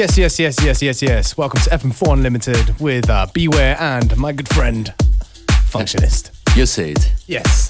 Yes, yes, yes, yes, yes, yes. Welcome to FM4 Unlimited with uh, Beware and my good friend, Functionist. You say it. Yes.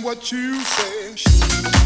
What you say.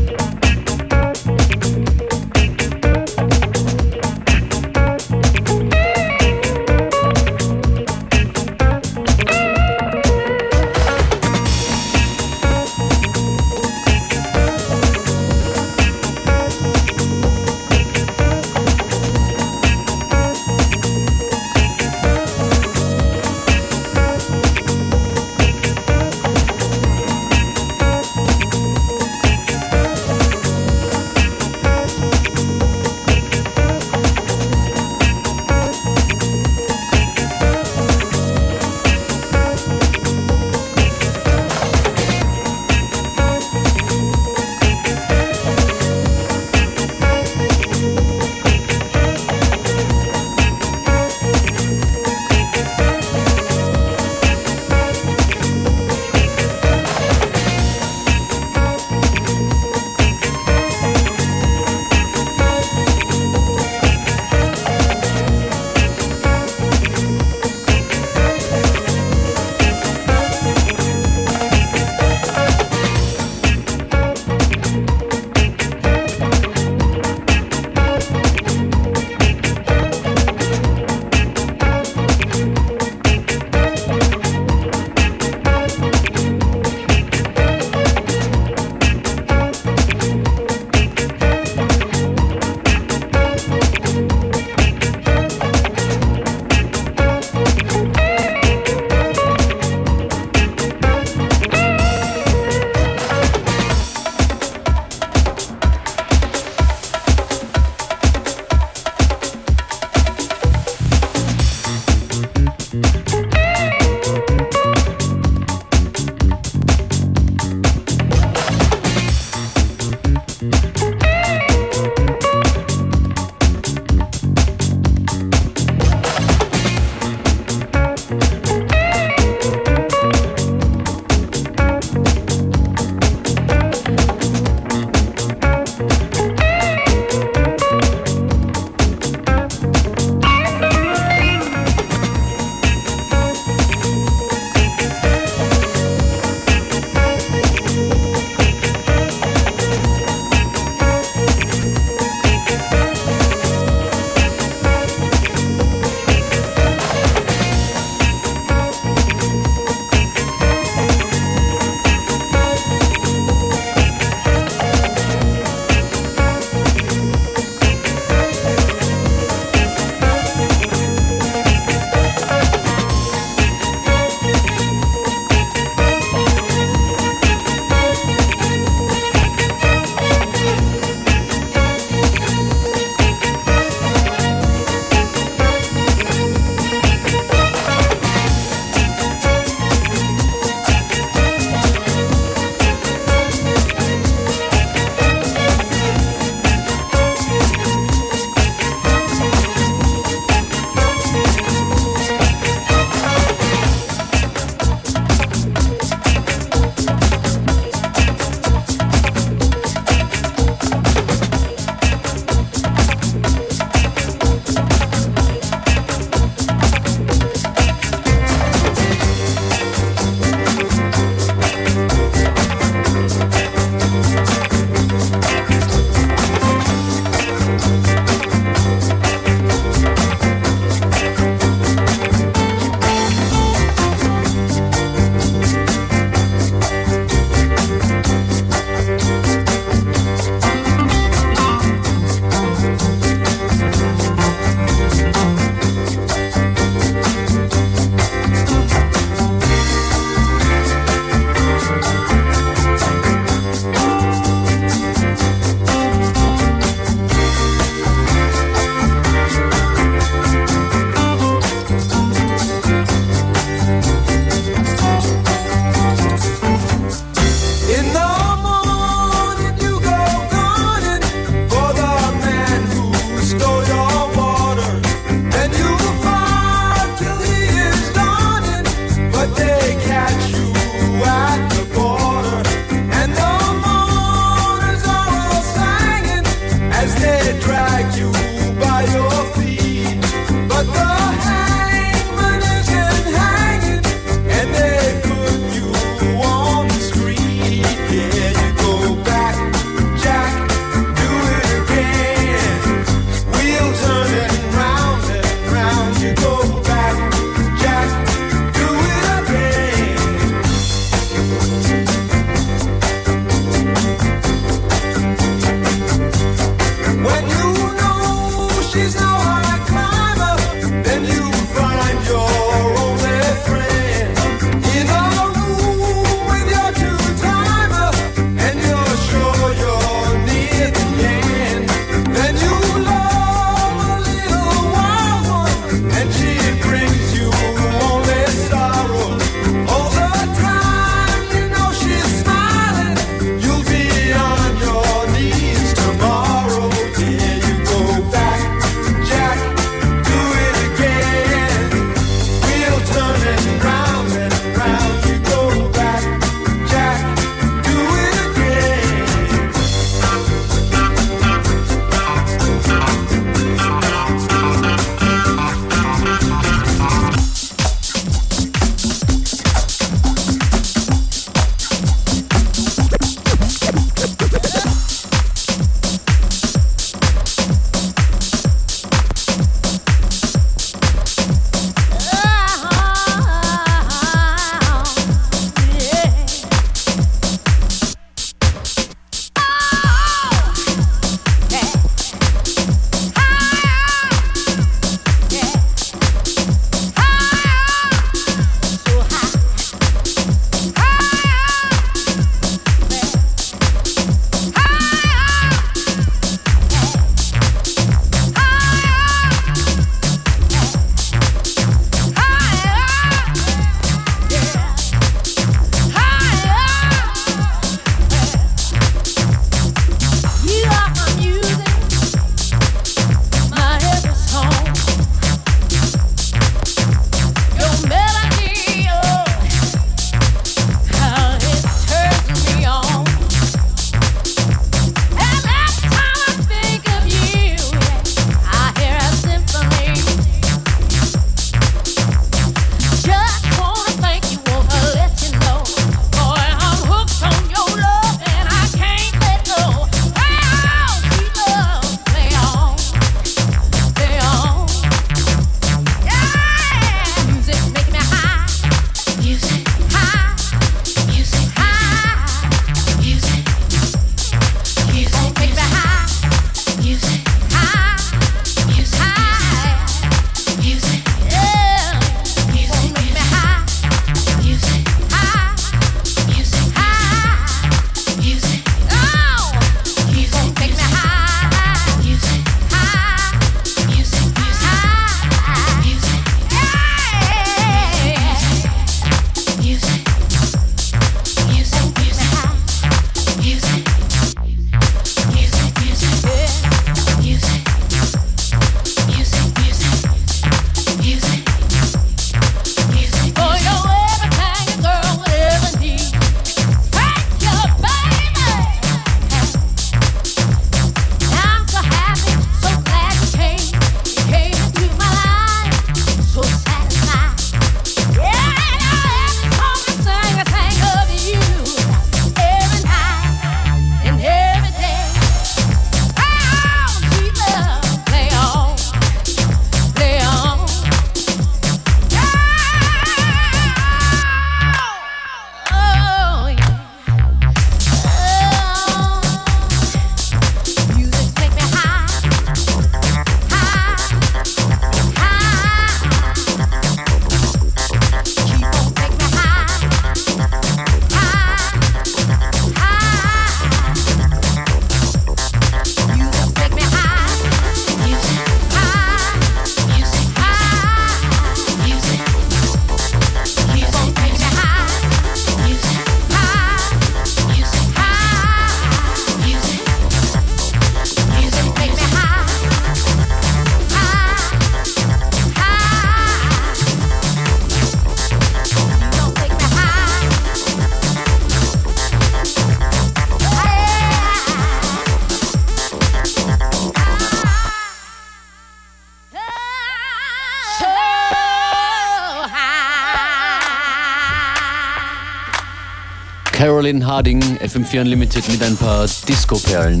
Harding, FM4 Unlimited mit ein paar Disco-Perlen.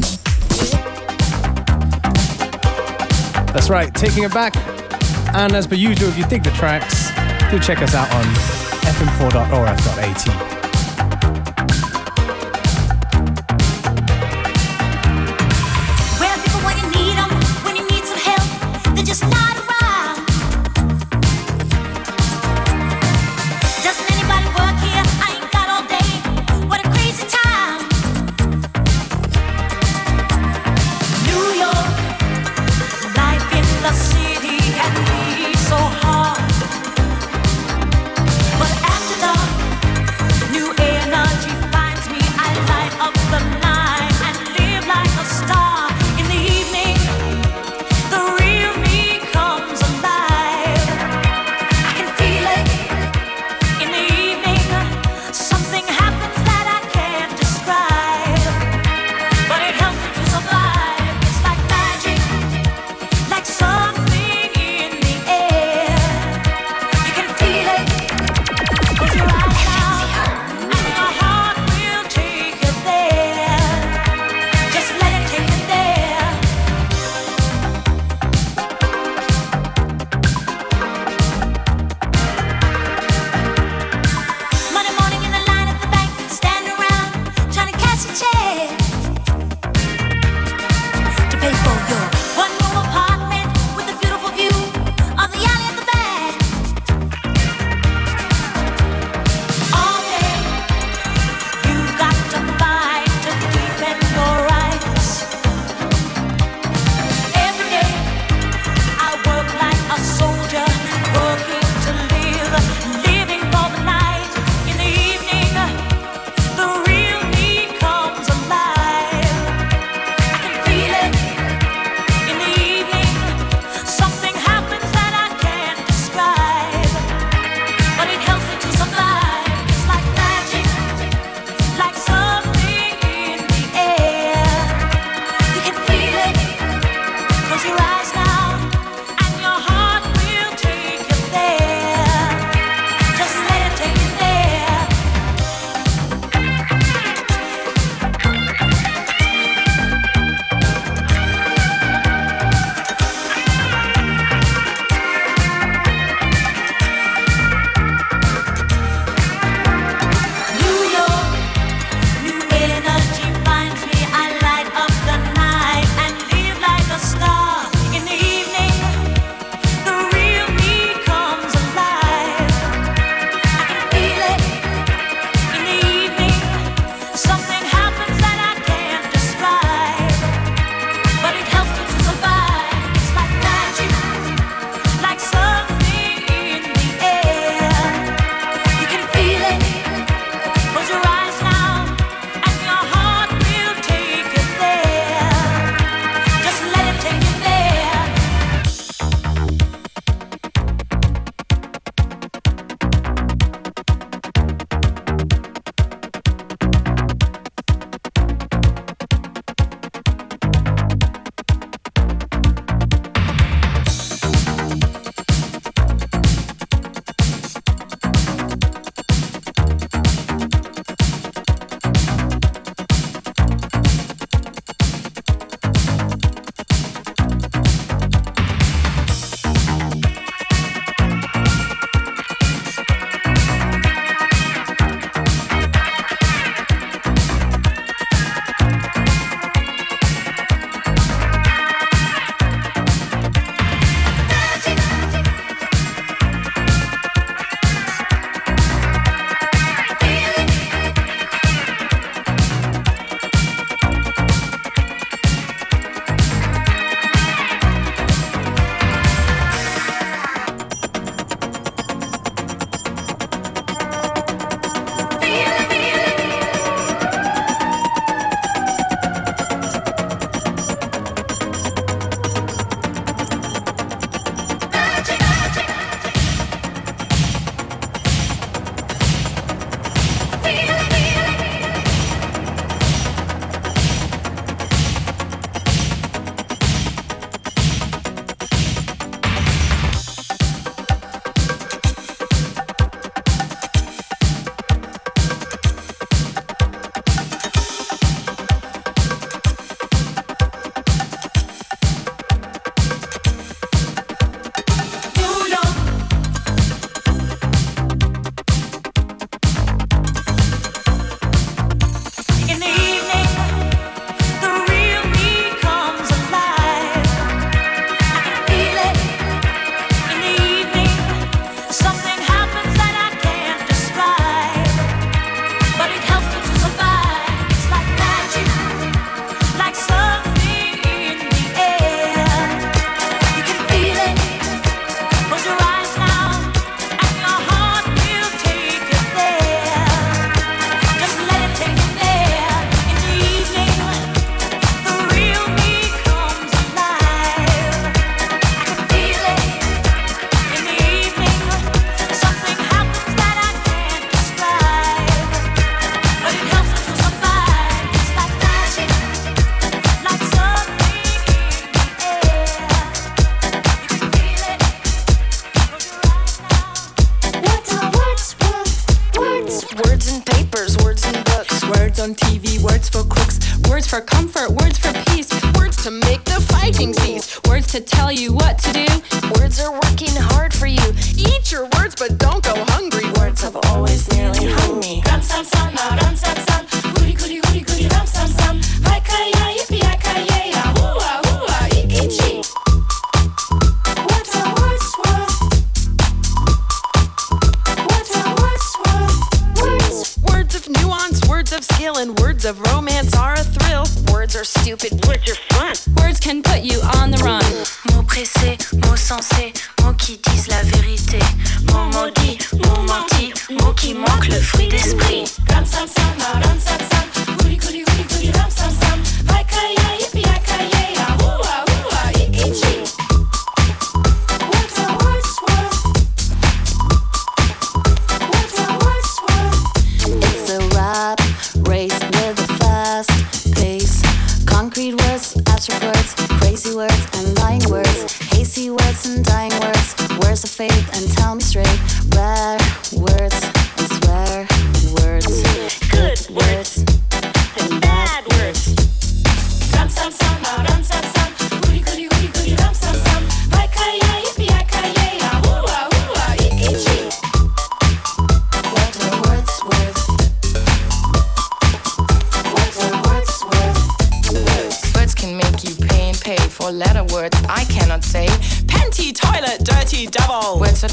That's right, taking it back. And as per usual, if you dig the tracks, do check us out on fm4.orf.at.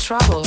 trouble,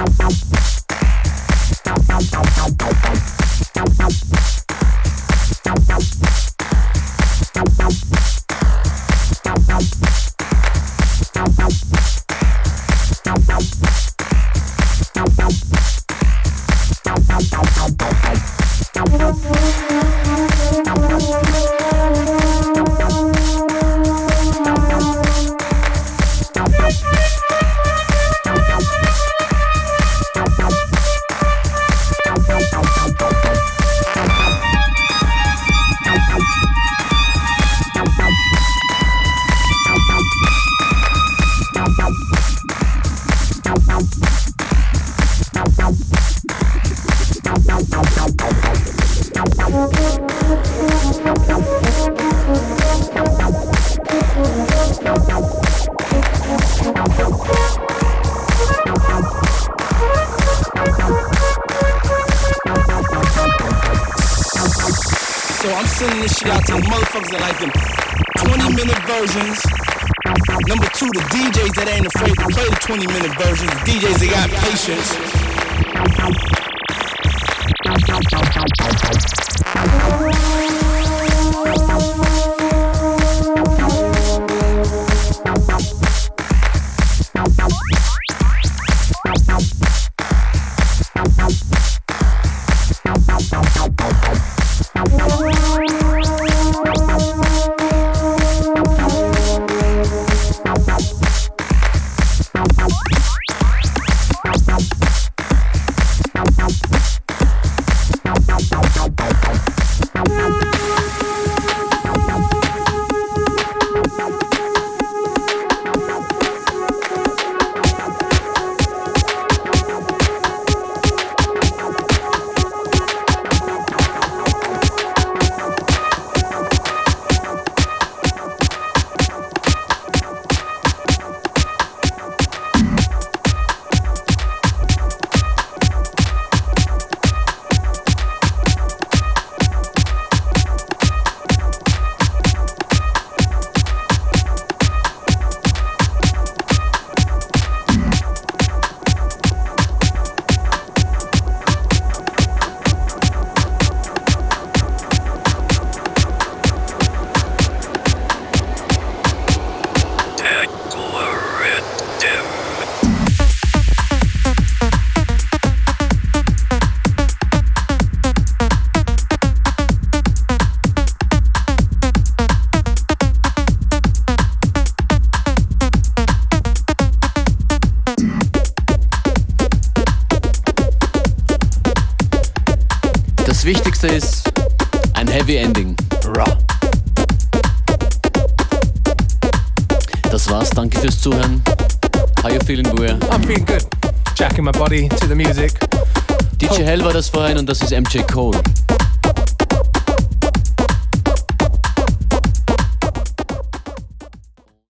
Bye. ashes. body to the music. DJ Hell war das vorhin und das ist MJ Cole.